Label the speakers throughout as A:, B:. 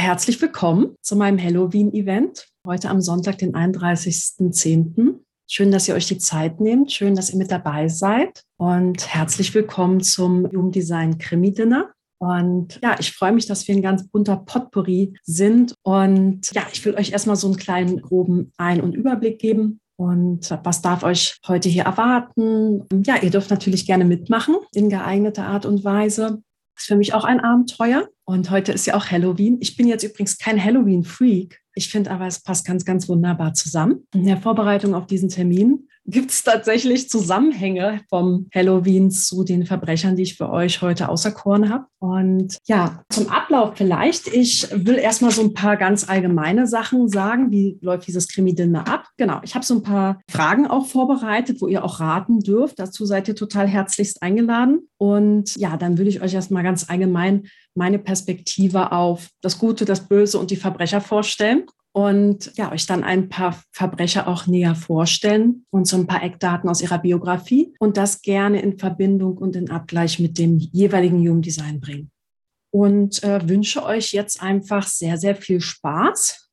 A: Herzlich willkommen zu meinem Halloween-Event. Heute am Sonntag, den 31.10. Schön, dass ihr euch die Zeit nehmt. Schön, dass ihr mit dabei seid. Und herzlich willkommen zum Jugenddesign Krimi-Dinner. Und ja, ich freue mich, dass wir ein ganz bunter Potpourri sind. Und ja, ich will euch erstmal so einen kleinen groben Ein- und Überblick geben. Und was darf euch heute hier erwarten? Ja, ihr dürft natürlich gerne mitmachen in geeigneter Art und Weise ist für mich auch ein Abenteuer. Und heute ist ja auch Halloween. Ich bin jetzt übrigens kein Halloween-Freak. Ich finde aber, es passt ganz, ganz wunderbar zusammen. In der Vorbereitung auf diesen Termin gibt es tatsächlich Zusammenhänge vom Halloween zu den Verbrechern, die ich für euch heute auserkoren habe. Und ja, zum Ablauf vielleicht. Ich will erstmal so ein paar ganz allgemeine Sachen sagen. Wie läuft dieses Krimi-Dinner ab? Genau, ich habe so ein paar Fragen auch vorbereitet, wo ihr auch raten dürft. Dazu seid ihr total herzlichst eingeladen. Und ja, dann würde ich euch erstmal ganz allgemein meine Perspektive auf das Gute, das Böse und die Verbrecher vorstellen und ja, euch dann ein paar Verbrecher auch näher vorstellen und so ein paar Eckdaten aus ihrer Biografie und das gerne in Verbindung und in Abgleich mit dem jeweiligen Human Design bringen. Und äh, wünsche euch jetzt einfach sehr, sehr viel Spaß.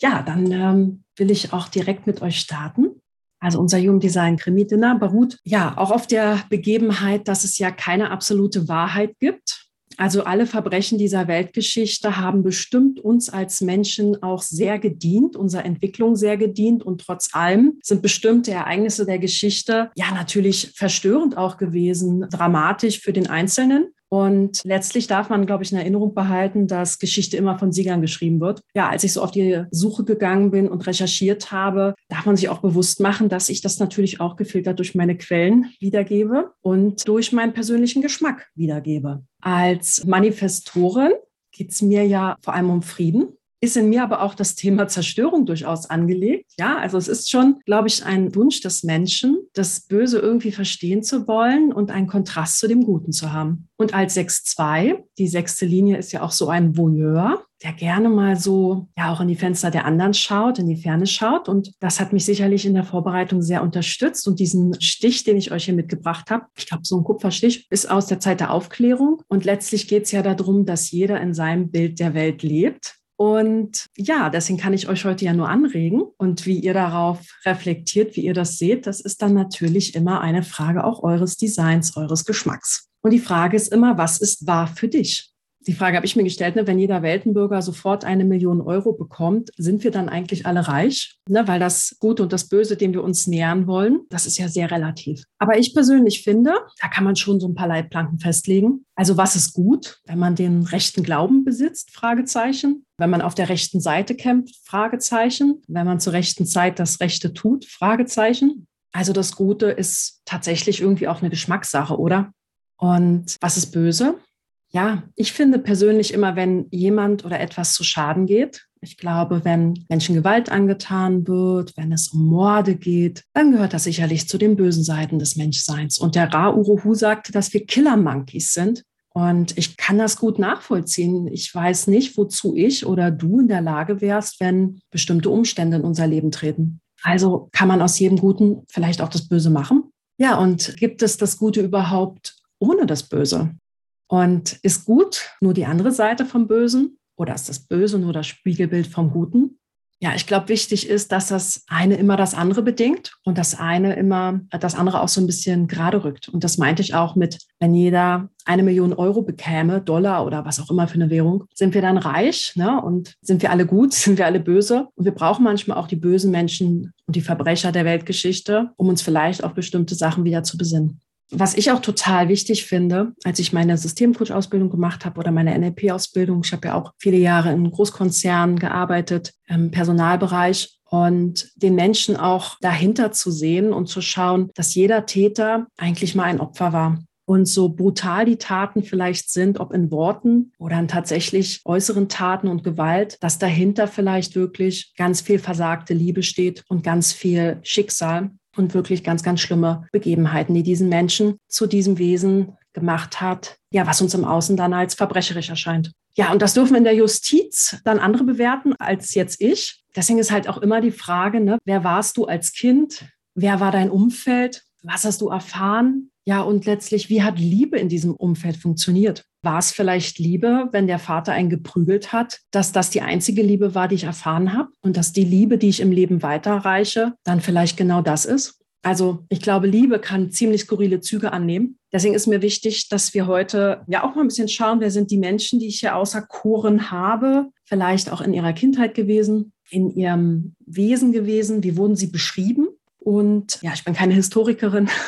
A: Ja, dann ähm, will ich auch direkt mit euch starten. Also unser Human Design Krimi Dinner beruht ja auch auf der Begebenheit, dass es ja keine absolute Wahrheit gibt also alle Verbrechen dieser Weltgeschichte haben bestimmt uns als Menschen auch sehr gedient, unserer Entwicklung sehr gedient. Und trotz allem sind bestimmte Ereignisse der Geschichte ja natürlich verstörend auch gewesen, dramatisch für den Einzelnen. Und letztlich darf man, glaube ich, in Erinnerung behalten, dass Geschichte immer von Siegern geschrieben wird. Ja, als ich so auf die Suche gegangen bin und recherchiert habe, darf man sich auch bewusst machen, dass ich das natürlich auch gefiltert durch meine Quellen wiedergebe und durch meinen persönlichen Geschmack wiedergebe. Als Manifestorin geht es mir ja vor allem um Frieden ist in mir aber auch das Thema Zerstörung durchaus angelegt. Ja, also es ist schon, glaube ich, ein Wunsch des Menschen, das Böse irgendwie verstehen zu wollen und einen Kontrast zu dem Guten zu haben. Und als 6-2, die sechste Linie ist ja auch so ein Voyeur, der gerne mal so, ja, auch in die Fenster der anderen schaut, in die Ferne schaut. Und das hat mich sicherlich in der Vorbereitung sehr unterstützt. Und diesen Stich, den ich euch hier mitgebracht habe, ich glaube, so ein Kupferstich, ist aus der Zeit der Aufklärung. Und letztlich geht es ja darum, dass jeder in seinem Bild der Welt lebt und ja, deswegen kann ich euch heute ja nur anregen. Und wie ihr darauf reflektiert, wie ihr das seht, das ist dann natürlich immer eine Frage auch eures Designs, eures Geschmacks. Und die Frage ist immer, was ist wahr für dich? Die Frage habe ich mir gestellt, ne, wenn jeder Weltenbürger sofort eine Million Euro bekommt, sind wir dann eigentlich alle reich? Ne, weil das Gute und das Böse, dem wir uns nähern wollen, das ist ja sehr relativ. Aber ich persönlich finde, da kann man schon so ein paar Leitplanken festlegen. Also was ist gut, wenn man den rechten Glauben besitzt? Fragezeichen. Wenn man auf der rechten Seite kämpft? Fragezeichen. Wenn man zur rechten Zeit das Rechte tut? Fragezeichen. Also das Gute ist tatsächlich irgendwie auch eine Geschmackssache, oder? Und was ist böse? Ja, ich finde persönlich immer, wenn jemand oder etwas zu Schaden geht, ich glaube, wenn Menschen Gewalt angetan wird, wenn es um Morde geht, dann gehört das sicherlich zu den bösen Seiten des Menschseins. Und der Ra Uruhu sagte, dass wir Killer-Monkeys sind. Und ich kann das gut nachvollziehen. Ich weiß nicht, wozu ich oder du in der Lage wärst, wenn bestimmte Umstände in unser Leben treten. Also kann man aus jedem Guten vielleicht auch das Böse machen? Ja, und gibt es das Gute überhaupt ohne das Böse? Und ist gut nur die andere Seite vom Bösen oder ist das Böse nur das Spiegelbild vom Guten? Ja, ich glaube, wichtig ist, dass das eine immer das andere bedingt und das eine immer das andere auch so ein bisschen gerade rückt. Und das meinte ich auch mit, wenn jeder eine Million Euro bekäme, Dollar oder was auch immer für eine Währung, sind wir dann reich ne? und sind wir alle gut, sind wir alle böse. Und wir brauchen manchmal auch die bösen Menschen und die Verbrecher der Weltgeschichte, um uns vielleicht auf bestimmte Sachen wieder zu besinnen. Was ich auch total wichtig finde, als ich meine Systemcoach-Ausbildung gemacht habe oder meine NLP-Ausbildung, ich habe ja auch viele Jahre in Großkonzernen gearbeitet, im Personalbereich und den Menschen auch dahinter zu sehen und zu schauen, dass jeder Täter eigentlich mal ein Opfer war. Und so brutal die Taten vielleicht sind, ob in Worten oder in tatsächlich äußeren Taten und Gewalt, dass dahinter vielleicht wirklich ganz viel versagte Liebe steht und ganz viel Schicksal und wirklich ganz, ganz schlimme Begebenheiten, die diesen Menschen zu diesem Wesen gemacht hat, ja, was uns im Außen dann als verbrecherisch erscheint. Ja, und das dürfen in der Justiz dann andere bewerten als jetzt ich. Deswegen ist halt auch immer die Frage, ne, wer warst du als Kind? Wer war dein Umfeld? Was hast du erfahren? Ja, und letztlich, wie hat Liebe in diesem Umfeld funktioniert? War es vielleicht Liebe, wenn der Vater einen geprügelt hat, dass das die einzige Liebe war, die ich erfahren habe und dass die Liebe, die ich im Leben weiterreiche, dann vielleicht genau das ist? Also ich glaube, Liebe kann ziemlich skurrile Züge annehmen. Deswegen ist mir wichtig, dass wir heute ja auch mal ein bisschen schauen, wer sind die Menschen, die ich hier außer Koren habe, vielleicht auch in ihrer Kindheit gewesen, in ihrem Wesen gewesen, wie wurden sie beschrieben? Und ja, ich bin keine Historikerin.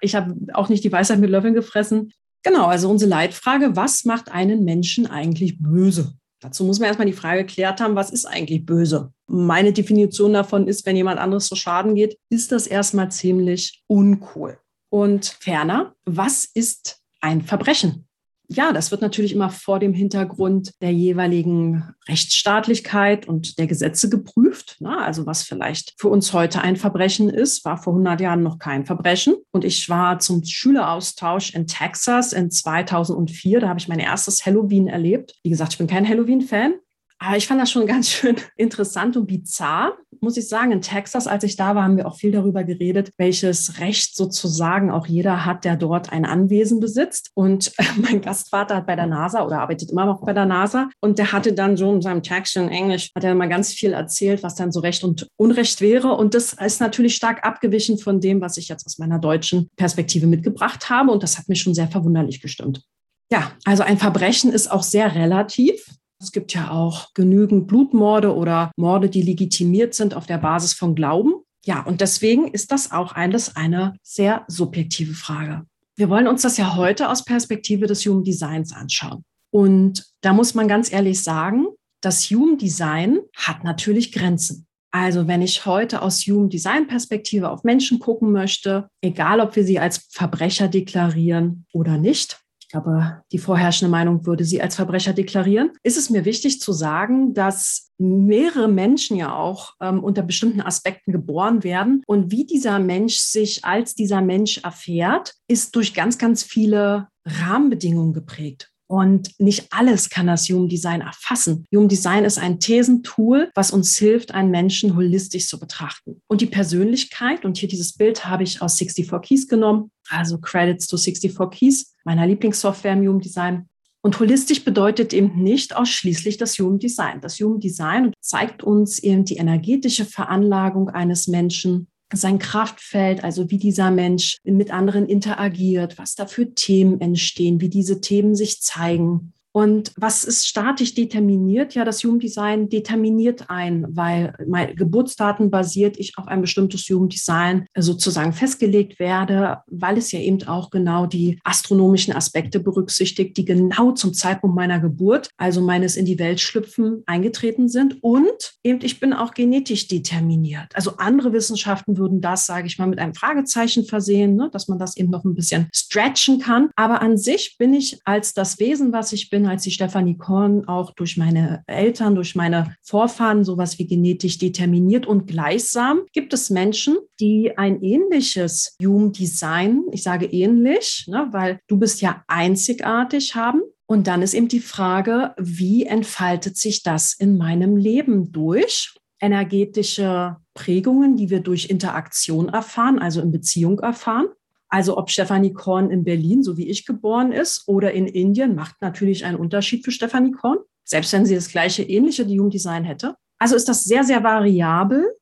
A: Ich habe auch nicht die Weisheit mit Löffeln gefressen. Genau, also unsere Leitfrage, was macht einen Menschen eigentlich böse? Dazu muss man erstmal die Frage geklärt haben, was ist eigentlich böse? Meine Definition davon ist, wenn jemand anderes zu Schaden geht, ist das erstmal ziemlich uncool. Und ferner, was ist ein Verbrechen? Ja, das wird natürlich immer vor dem Hintergrund der jeweiligen Rechtsstaatlichkeit und der Gesetze geprüft. Na, also was vielleicht für uns heute ein Verbrechen ist, war vor 100 Jahren noch kein Verbrechen. Und ich war zum Schüleraustausch in Texas in 2004. Da habe ich mein erstes Halloween erlebt. Wie gesagt, ich bin kein Halloween-Fan, aber ich fand das schon ganz schön interessant und bizarr, muss ich sagen. In Texas, als ich da war, haben wir auch viel darüber geredet, welches Recht sozusagen auch jeder hat, der dort ein Anwesen besitzt. Und mein Gastvater hat bei der NASA oder arbeitet immer noch bei der NASA. Und der hatte dann so in seinem Text in Englisch, hat er mal ganz viel erzählt, was dann so Recht und Unrecht wäre. Und das ist natürlich stark abgewichen von dem, was ich jetzt aus meiner deutschen Perspektive mitgebracht habe. Und das hat mich schon sehr verwunderlich gestimmt. Ja, also ein Verbrechen ist auch sehr relativ. Es gibt ja auch genügend Blutmorde oder Morde, die legitimiert sind auf der Basis von Glauben. Ja, und deswegen ist das auch alles eine sehr subjektive Frage. Wir wollen uns das ja heute aus Perspektive des Human Designs anschauen. Und da muss man ganz ehrlich sagen, das Human Design hat natürlich Grenzen. Also wenn ich heute aus Human Design Perspektive auf Menschen gucken möchte, egal ob wir sie als Verbrecher deklarieren oder nicht, ich glaube, die vorherrschende Meinung würde sie als Verbrecher deklarieren, ist es mir wichtig zu sagen, dass mehrere Menschen ja auch ähm, unter bestimmten Aspekten geboren werden. Und wie dieser Mensch sich als dieser Mensch erfährt, ist durch ganz, ganz viele Rahmenbedingungen geprägt. Und nicht alles kann das Human Design erfassen. Human Design ist ein Thesentool, was uns hilft, einen Menschen holistisch zu betrachten. Und die Persönlichkeit, und hier dieses Bild habe ich aus 64 Keys genommen, also Credits to 64 Keys, meiner Lieblingssoftware im Human Design. Und holistisch bedeutet eben nicht ausschließlich das Human Design. Das Human Design zeigt uns eben die energetische Veranlagung eines Menschen, sein Kraftfeld, also wie dieser Mensch mit anderen interagiert, was da für Themen entstehen, wie diese Themen sich zeigen. Und was ist statisch determiniert? Ja, das Human Design determiniert ein, weil mein Geburtsdaten basiert ich auf ein bestimmtes Human Design sozusagen festgelegt werde, weil es ja eben auch genau die astronomischen Aspekte berücksichtigt, die genau zum Zeitpunkt meiner Geburt, also meines in die Welt schlüpfen, eingetreten sind. Und eben ich bin auch genetisch determiniert. Also andere Wissenschaften würden das, sage ich mal, mit einem Fragezeichen versehen, ne, dass man das eben noch ein bisschen stretchen kann. Aber an sich bin ich als das Wesen, was ich bin, als die Stefanie Korn auch durch meine Eltern, durch meine Vorfahren sowas wie genetisch determiniert und gleichsam gibt es Menschen, die ein ähnliches Human Design, ich sage ähnlich, ne, weil du bist ja einzigartig haben. Und dann ist eben die Frage, wie entfaltet sich das in meinem Leben durch? Energetische Prägungen, die wir durch Interaktion erfahren, also in Beziehung erfahren. Also ob Stefanie Korn in Berlin, so wie ich geboren ist, oder in Indien, macht natürlich einen Unterschied für Stefanie Korn, selbst wenn sie das gleiche ähnliche Human Design hätte. Also ist das sehr, sehr variabel.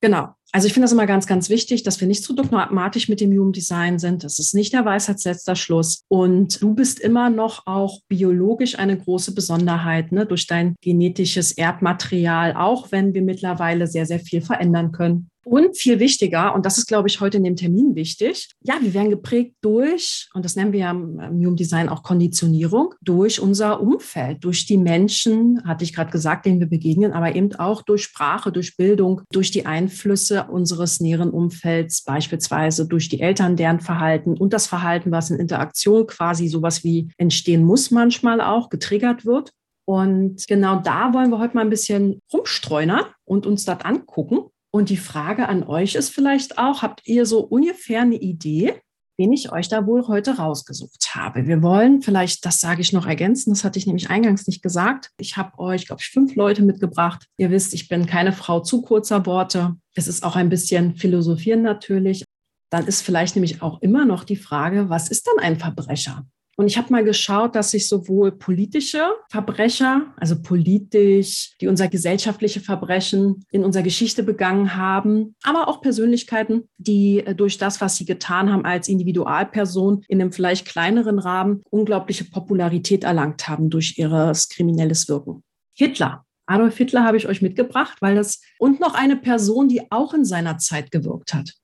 A: Genau. Also ich finde das immer ganz, ganz wichtig, dass wir nicht zu dogmatisch mit dem Human Design sind. Das ist nicht der Weisheitsletzter Schluss. Und du bist immer noch auch biologisch eine große Besonderheit ne, durch dein genetisches Erbmaterial, auch wenn wir mittlerweile sehr, sehr viel verändern können. Und viel wichtiger, und das ist, glaube ich, heute in dem Termin wichtig, ja, wir werden geprägt durch, und das nennen wir ja im Human Design auch Konditionierung, durch unser Umfeld, durch die Menschen, hatte ich gerade gesagt, denen wir begegnen, aber eben auch durch Sprache, durch Bildung, durch die Einflüsse unseres näheren Umfelds, beispielsweise durch die Eltern, deren Verhalten und das Verhalten, was in Interaktion quasi sowas wie entstehen muss, manchmal auch getriggert wird. Und genau da wollen wir heute mal ein bisschen rumstreunern und uns das angucken und die Frage an euch ist vielleicht auch, habt ihr so ungefähr eine Idee, wen ich euch da wohl heute rausgesucht habe? Wir wollen vielleicht, das sage ich noch ergänzen, das hatte ich nämlich eingangs nicht gesagt. Ich habe euch, glaube ich, fünf Leute mitgebracht. Ihr wisst, ich bin keine Frau zu kurzer Worte. Es ist auch ein bisschen philosophieren natürlich. dann ist vielleicht nämlich auch immer noch die Frage, was ist dann ein Verbrecher? Und ich habe mal geschaut, dass sich sowohl politische Verbrecher, also politisch, die unser gesellschaftliche Verbrechen in unserer Geschichte begangen haben, aber auch Persönlichkeiten, die äh, durch das, was sie getan haben als Individualperson in einem vielleicht kleineren Rahmen unglaubliche Popularität erlangt haben durch ihr kriminelles Wirken. Hitler. Adolf Hitler habe ich euch mitgebracht, weil das und noch eine Person, die auch in seiner Zeit gewirkt hat.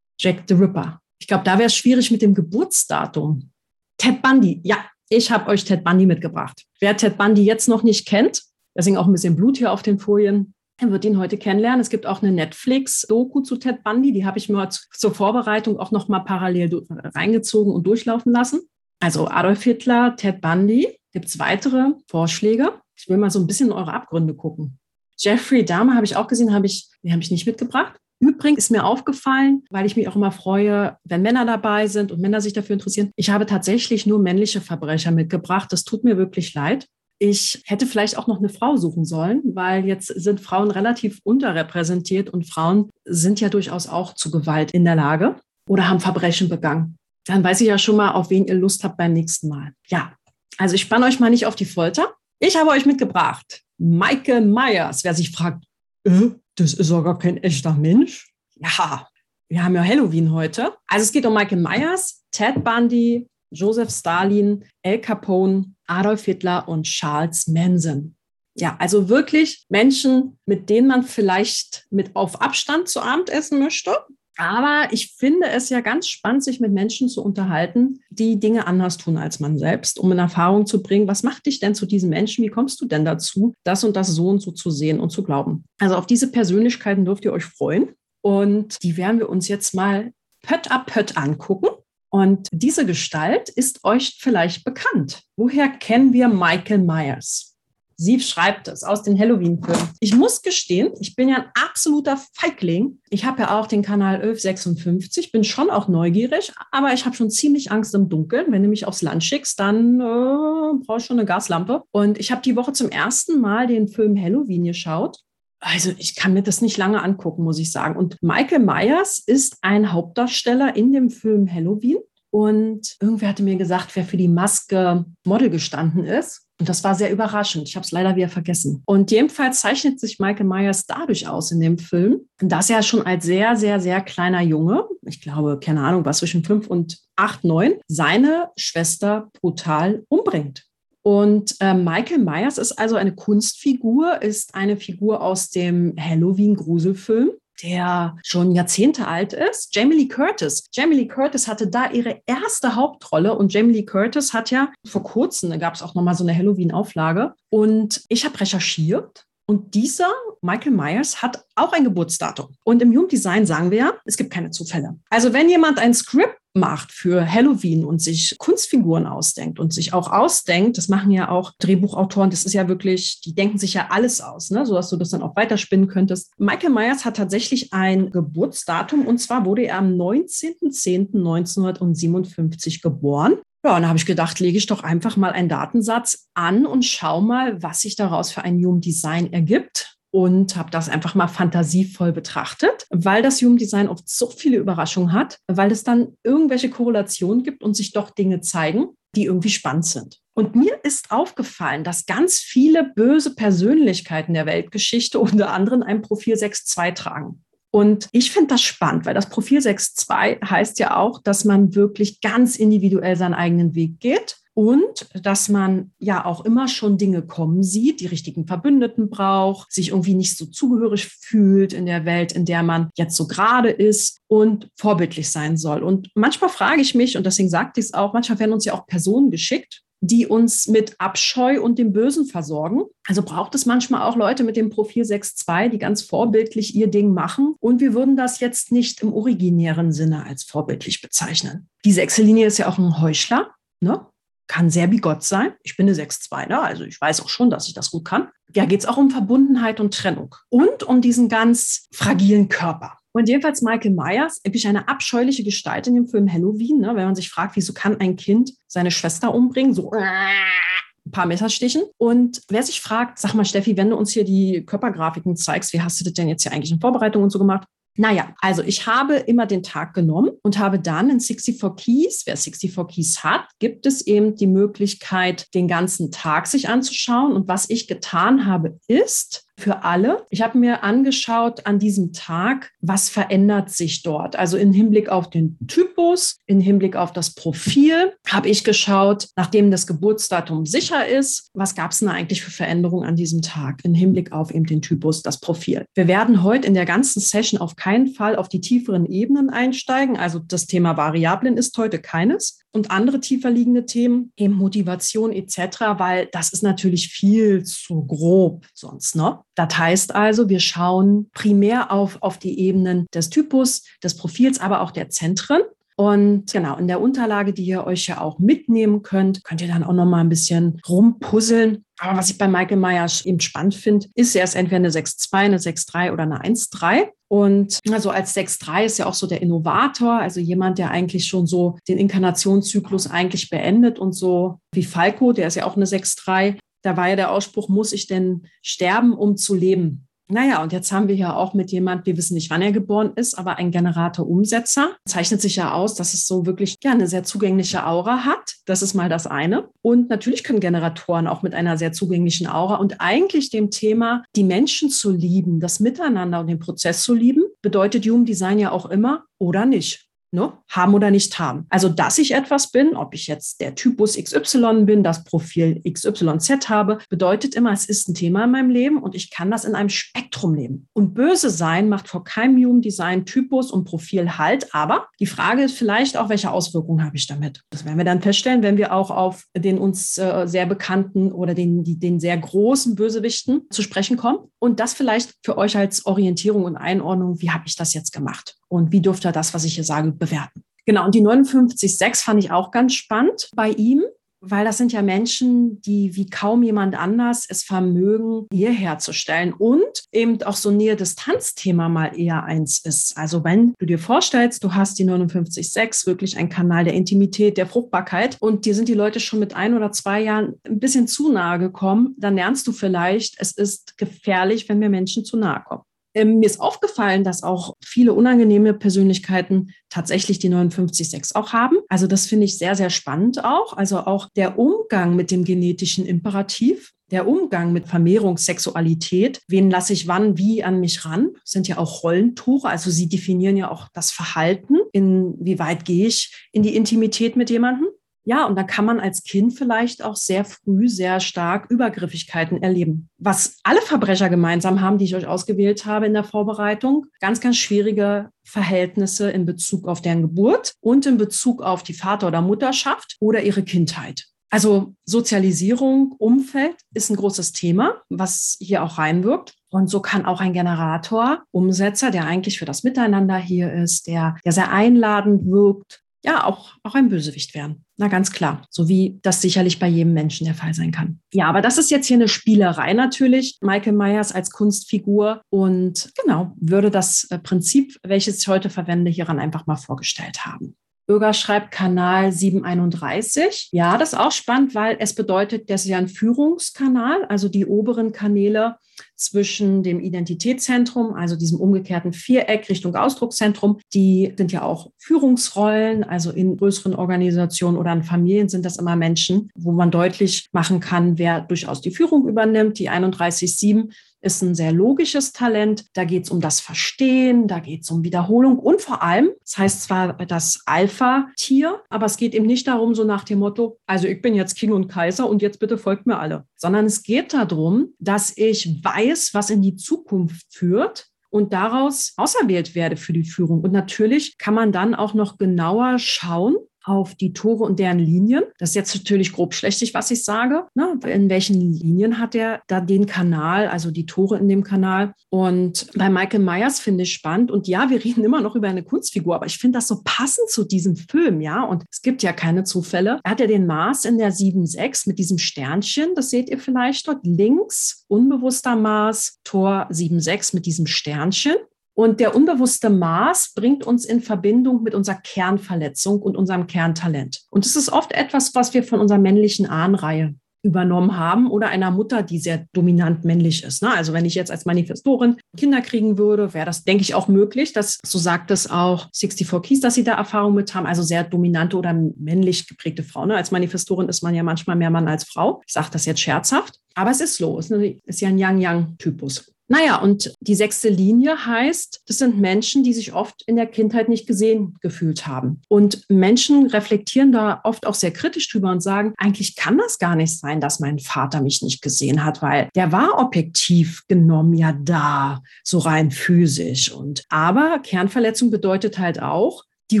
A: Jack the Ripper. Ich glaube, da wäre es schwierig mit dem Geburtsdatum. Ted Bundy. Ja, ich habe euch Ted Bundy mitgebracht. Wer Ted Bundy jetzt noch nicht kennt, deswegen auch ein bisschen Blut hier auf den Folien, er wird ihn heute kennenlernen. Es gibt auch eine Netflix-Doku zu Ted Bundy, die habe ich mir zur Vorbereitung auch noch mal parallel reingezogen und durchlaufen lassen. Also Adolf Hitler, Ted Bundy. Gibt es weitere Vorschläge? Ich will mal so ein bisschen in eure Abgründe gucken. Jeffrey Dahmer habe ich auch gesehen, habe ich, den habe ich nicht mitgebracht. Übrigens ist mir aufgefallen, weil ich mich auch immer freue, wenn Männer dabei sind und Männer sich dafür interessieren. Ich habe tatsächlich nur männliche Verbrecher mitgebracht. Das tut mir wirklich leid. Ich hätte vielleicht auch noch eine Frau suchen sollen, weil jetzt sind Frauen relativ unterrepräsentiert und Frauen sind ja durchaus auch zu Gewalt in der Lage oder haben Verbrechen begangen. Dann weiß ich ja schon mal, auf wen ihr Lust habt beim nächsten Mal. Ja, also ich spanne euch mal nicht auf die Folter. Ich habe euch mitgebracht Michael Myers. Wer sich fragt, äh, das ist doch gar kein echter Mensch. Ja, wir haben ja Halloween heute. Also es geht um Michael Myers, Ted Bundy, Joseph Stalin, Al Capone, Adolf Hitler und Charles Manson. Ja, also wirklich Menschen, mit denen man vielleicht mit auf Abstand zu Abend essen möchte, aber ich finde es ja ganz spannend, sich mit Menschen zu unterhalten, die Dinge anders tun als man selbst, um in Erfahrung zu bringen, was macht dich denn zu diesen Menschen? Wie kommst du denn dazu, das und das so und so zu sehen und zu glauben? Also auf diese Persönlichkeiten dürft ihr euch freuen. Und die werden wir uns jetzt mal Pött ab Pött angucken. Und diese Gestalt ist euch vielleicht bekannt. Woher kennen wir Michael Myers? Sie schreibt es aus den Halloween-Filmen. Ich muss gestehen, ich bin ja ein absoluter Feigling. Ich habe ja auch den Kanal 1156, bin schon auch neugierig, aber ich habe schon ziemlich Angst im Dunkeln. Wenn du mich aufs Land schickst, dann äh, brauche ich schon eine Gaslampe. Und ich habe die Woche zum ersten Mal den Film Halloween geschaut. Also ich kann mir das nicht lange angucken, muss ich sagen. Und Michael Myers ist ein Hauptdarsteller in dem Film Halloween. Und irgendwer hatte mir gesagt, wer für die Maske Model gestanden ist. Und das war sehr überraschend. Ich habe es leider wieder vergessen. Und jedenfalls zeichnet sich Michael Myers dadurch aus in dem Film, dass er schon als sehr, sehr, sehr kleiner Junge, ich glaube, keine Ahnung, was zwischen fünf und acht, neun, seine Schwester brutal umbringt. Und äh, Michael Myers ist also eine Kunstfigur, ist eine Figur aus dem Halloween-Gruselfilm der schon Jahrzehnte alt ist. Jamie Lee Curtis. Jamie Lee Curtis hatte da ihre erste Hauptrolle und Jamie Lee Curtis hat ja vor kurzem, da gab es auch nochmal so eine Halloween-Auflage und ich habe recherchiert und dieser Michael Myers hat auch ein Geburtsdatum. Und im Human Design sagen wir ja, es gibt keine Zufälle. Also wenn jemand ein Skript macht für Halloween und sich Kunstfiguren ausdenkt und sich auch ausdenkt, das machen ja auch Drehbuchautoren, das ist ja wirklich, die denken sich ja alles aus, ne, sodass du das dann auch weiterspinnen könntest. Michael Myers hat tatsächlich ein Geburtsdatum und zwar wurde er am 19.10.1957 geboren. Ja, und da habe ich gedacht, lege ich doch einfach mal einen Datensatz an und schau mal, was sich daraus für ein Human Design ergibt und habe das einfach mal fantasievoll betrachtet, weil das Human Design oft so viele Überraschungen hat, weil es dann irgendwelche Korrelationen gibt und sich doch Dinge zeigen, die irgendwie spannend sind. Und mir ist aufgefallen, dass ganz viele böse Persönlichkeiten der Weltgeschichte unter anderem ein Profil 6.2 tragen. Und ich finde das spannend, weil das Profil 6.2 heißt ja auch, dass man wirklich ganz individuell seinen eigenen Weg geht und dass man ja auch immer schon Dinge kommen sieht, die richtigen Verbündeten braucht, sich irgendwie nicht so zugehörig fühlt in der Welt, in der man jetzt so gerade ist und vorbildlich sein soll. Und manchmal frage ich mich, und deswegen sagte ich es auch, manchmal werden uns ja auch Personen geschickt, die uns mit Abscheu und dem Bösen versorgen. Also braucht es manchmal auch Leute mit dem Profil 6.2, die ganz vorbildlich ihr Ding machen. Und wir würden das jetzt nicht im originären Sinne als vorbildlich bezeichnen. Die Sechse-Linie ist ja auch ein Heuchler. Ne? kann sehr bigott sein. Ich bin eine 6-2, ne? also ich weiß auch schon, dass ich das gut kann. Da geht es auch um Verbundenheit und Trennung und um diesen ganz fragilen Körper. Und jedenfalls Michael Myers, wirklich eine abscheuliche Gestalt in dem Film Halloween, ne? wenn man sich fragt, wieso kann ein Kind seine Schwester umbringen, so ein paar Messerstichen. Und wer sich fragt, sag mal, Steffi, wenn du uns hier die Körpergrafiken zeigst, wie hast du das denn jetzt hier eigentlich in Vorbereitung und so gemacht? Naja, also ich habe immer den Tag genommen und habe dann in 64 Keys, wer 64 Keys hat, gibt es eben die Möglichkeit, den ganzen Tag sich anzuschauen. Und was ich getan habe, ist, für alle. Ich habe mir angeschaut an diesem Tag, was verändert sich dort. Also im Hinblick auf den Typus, im Hinblick auf das Profil, habe ich geschaut, nachdem das Geburtsdatum sicher ist, was gab es denn eigentlich für Veränderungen an diesem Tag im Hinblick auf eben den Typus, das Profil. Wir werden heute in der ganzen Session auf keinen Fall auf die tieferen Ebenen einsteigen. Also das Thema Variablen ist heute keines und andere tiefer liegende Themen, eben Motivation etc., weil das ist natürlich viel zu grob sonst. Ne? Das heißt also, wir schauen primär auf, auf die Ebenen des Typus, des Profils, aber auch der Zentren. Und genau, in der Unterlage, die ihr euch ja auch mitnehmen könnt, könnt ihr dann auch noch mal ein bisschen rumpuzzeln. Aber was ich bei Michael Myers eben spannend finde, ist, er ist entweder eine 6.2, eine 6.3 oder eine 1.3. Und also als 6.3 ist ja auch so der Innovator, also jemand, der eigentlich schon so den Inkarnationszyklus eigentlich beendet und so wie Falco, der ist ja auch eine 6.3. Da war ja der Ausspruch, muss ich denn sterben, um zu leben? Naja, und jetzt haben wir ja auch mit jemand, wir wissen nicht, wann er geboren ist, aber ein Generator-Umsetzer. Zeichnet sich ja aus, dass es so wirklich ja, eine sehr zugängliche Aura hat. Das ist mal das eine. Und natürlich können Generatoren auch mit einer sehr zugänglichen Aura und eigentlich dem Thema, die Menschen zu lieben, das Miteinander und den Prozess zu lieben, bedeutet Human Design ja auch immer oder nicht. Ne? Haben oder nicht haben. Also, dass ich etwas bin, ob ich jetzt der Typus XY bin, das Profil XYZ habe, bedeutet immer, es ist ein Thema in meinem Leben und ich kann das in einem Spektrum leben. Und böse sein macht vor keinem Human Design Typus und Profil halt. Aber die Frage ist vielleicht auch, welche Auswirkungen habe ich damit? Das werden wir dann feststellen, wenn wir auch auf den uns äh, sehr bekannten oder den, die, den sehr großen Bösewichten zu sprechen kommen. Und das vielleicht für euch als Orientierung und Einordnung, wie habe ich das jetzt gemacht? Und wie dürfte er das, was ich hier sage, bewerten? Genau, und die 59,6 fand ich auch ganz spannend bei ihm, weil das sind ja Menschen, die wie kaum jemand anders es vermögen, Nähe herzustellen und eben auch so Nähe-Distanz-Thema mal eher eins ist. Also wenn du dir vorstellst, du hast die 59.6, wirklich ein Kanal der Intimität, der Fruchtbarkeit und dir sind die Leute schon mit ein oder zwei Jahren ein bisschen zu nahe gekommen, dann lernst du vielleicht, es ist gefährlich, wenn mir Menschen zu nahe kommen. Ähm, mir ist aufgefallen, dass auch viele unangenehme Persönlichkeiten tatsächlich die 59.6 auch haben. Also das finde ich sehr, sehr spannend auch. Also auch der Umgang mit dem genetischen Imperativ. Der Umgang mit Vermehrung, Sexualität, wen lasse ich wann, wie an mich ran, sind ja auch Rollentore. Also sie definieren ja auch das Verhalten, inwieweit gehe ich in die Intimität mit jemandem. Ja, und da kann man als Kind vielleicht auch sehr früh sehr stark Übergriffigkeiten erleben. Was alle Verbrecher gemeinsam haben, die ich euch ausgewählt habe in der Vorbereitung, ganz, ganz schwierige Verhältnisse in Bezug auf deren Geburt und in Bezug auf die Vater- oder Mutterschaft oder ihre Kindheit. Also Sozialisierung, Umfeld ist ein großes Thema, was hier auch reinwirkt. Und so kann auch ein Generator, Umsetzer, der eigentlich für das Miteinander hier ist, der, der sehr einladend wirkt, ja, auch, auch ein Bösewicht werden. Na ganz klar, so wie das sicherlich bei jedem Menschen der Fall sein kann. Ja, aber das ist jetzt hier eine Spielerei natürlich. Michael Myers als Kunstfigur und genau, würde das äh, Prinzip, welches ich heute verwende, hieran einfach mal vorgestellt haben. Bürger schreibt Kanal 731. Ja, das ist auch spannend, weil es bedeutet, das ist ja ein Führungskanal, also die oberen Kanäle zwischen dem Identitätszentrum, also diesem umgekehrten Viereck Richtung Ausdruckszentrum, die sind ja auch Führungsrollen, also in größeren Organisationen oder in Familien sind das immer Menschen, wo man deutlich machen kann, wer durchaus die Führung übernimmt. Die 31.7 ist ein sehr logisches Talent. Da geht es um das Verstehen, da geht es um Wiederholung und vor allem, das heißt zwar das Alpha-Tier, aber es geht eben nicht darum, so nach dem Motto, also ich bin jetzt King und Kaiser und jetzt bitte folgt mir alle, sondern es geht darum, dass ich weiß, was in die Zukunft führt und daraus auserwählt werde für die Führung. Und natürlich kann man dann auch noch genauer schauen, auf die Tore und deren Linien. Das ist jetzt natürlich grob schlechtig, was ich sage. Ne? In welchen Linien hat er da den Kanal, also die Tore in dem Kanal? Und bei Michael Myers finde ich spannend. Und ja, wir reden immer noch über eine Kunstfigur, aber ich finde das so passend zu diesem Film, ja. Und es gibt ja keine Zufälle. Er hat ja den Mars in der 7-6 mit diesem Sternchen, das seht ihr vielleicht dort links, unbewusster Mars, Tor 7-6 mit diesem Sternchen. Und der unbewusste Maß bringt uns in Verbindung mit unserer Kernverletzung und unserem Kerntalent. Und das ist oft etwas, was wir von unserer männlichen Ahnenreihe übernommen haben oder einer Mutter, die sehr dominant männlich ist. Ne? Also wenn ich jetzt als Manifestorin Kinder kriegen würde, wäre das, denke ich, auch möglich. Das, so sagt es auch 64 Keys, dass sie da Erfahrung mit haben. Also sehr dominante oder männlich geprägte Frauen. Ne? Als Manifestorin ist man ja manchmal mehr Mann als Frau. Ich sage das jetzt scherzhaft. Aber es ist so. Es ist ja ein Yang-Yang-Typus. Naja, und die sechste Linie heißt, das sind Menschen, die sich oft in der Kindheit nicht gesehen gefühlt haben. Und Menschen reflektieren da oft auch sehr kritisch drüber und sagen, eigentlich kann das gar nicht sein, dass mein Vater mich nicht gesehen hat, weil der war objektiv genommen ja da, so rein physisch. Und aber Kernverletzung bedeutet halt auch, die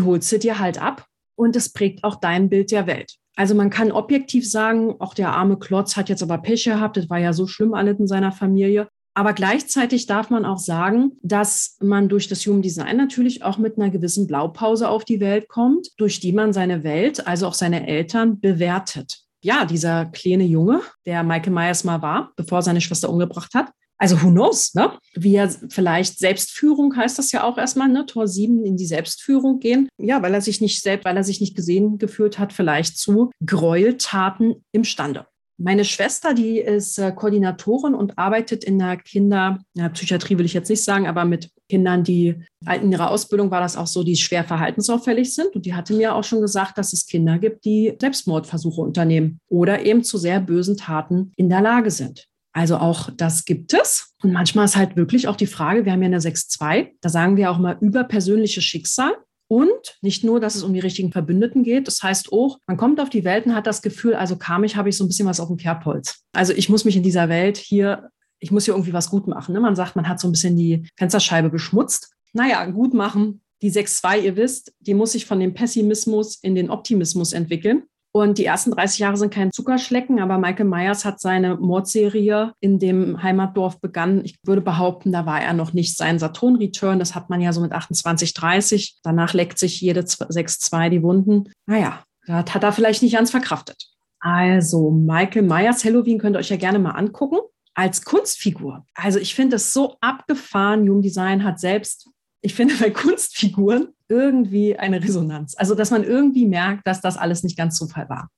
A: holst du dir halt ab und es prägt auch dein Bild der Welt. Also man kann objektiv sagen, auch der arme Klotz hat jetzt aber Pech gehabt, das war ja so schlimm alles in seiner Familie. Aber gleichzeitig darf man auch sagen, dass man durch das Human Design natürlich auch mit einer gewissen Blaupause auf die Welt kommt, durch die man seine Welt, also auch seine Eltern, bewertet. Ja, dieser kleine Junge, der Michael Myers mal war, bevor seine Schwester umgebracht hat, also who knows, ne? Wie er vielleicht Selbstführung heißt das ja auch erstmal, ne? Tor 7 in die Selbstführung gehen. Ja, weil er sich nicht selbst, weil er sich nicht gesehen gefühlt hat, vielleicht zu Gräueltaten imstande. Meine Schwester, die ist äh, Koordinatorin und arbeitet in der Kinder, ja, Psychiatrie will ich jetzt nicht sagen, aber mit Kindern, die in ihrer Ausbildung war das auch so, die schwer verhaltensauffällig sind. Und die hatte mir auch schon gesagt, dass es Kinder gibt, die Selbstmordversuche unternehmen oder eben zu sehr bösen Taten in der Lage sind. Also auch das gibt es. Und manchmal ist halt wirklich auch die Frage, wir haben ja eine 6.2, da sagen wir auch mal über persönliche Schicksal. Und nicht nur, dass es um die richtigen Verbündeten geht, das heißt auch, man kommt auf die Welt und hat das Gefühl, also karmisch habe ich so ein bisschen was auf dem Kerbholz. Also ich muss mich in dieser Welt hier, ich muss hier irgendwie was gut machen. Ne? Man sagt, man hat so ein bisschen die Fensterscheibe beschmutzt. Naja, gut machen. Die 6.2, ihr wisst, die muss sich von dem Pessimismus in den Optimismus entwickeln. Und die ersten 30 Jahre sind kein Zuckerschlecken, aber Michael Myers hat seine Mordserie in dem Heimatdorf begangen. Ich würde behaupten, da war er noch nicht sein Saturn-Return. Das hat man ja so mit 28, 30. Danach leckt sich jede 6-2 die Wunden. Naja, das hat er vielleicht nicht ganz verkraftet. Also Michael Myers Halloween könnt ihr euch ja gerne mal angucken als Kunstfigur. Also ich finde es so abgefahren. Human Design hat selbst ich finde bei Kunstfiguren irgendwie eine Resonanz. Also, dass man irgendwie merkt, dass das alles nicht ganz Zufall war.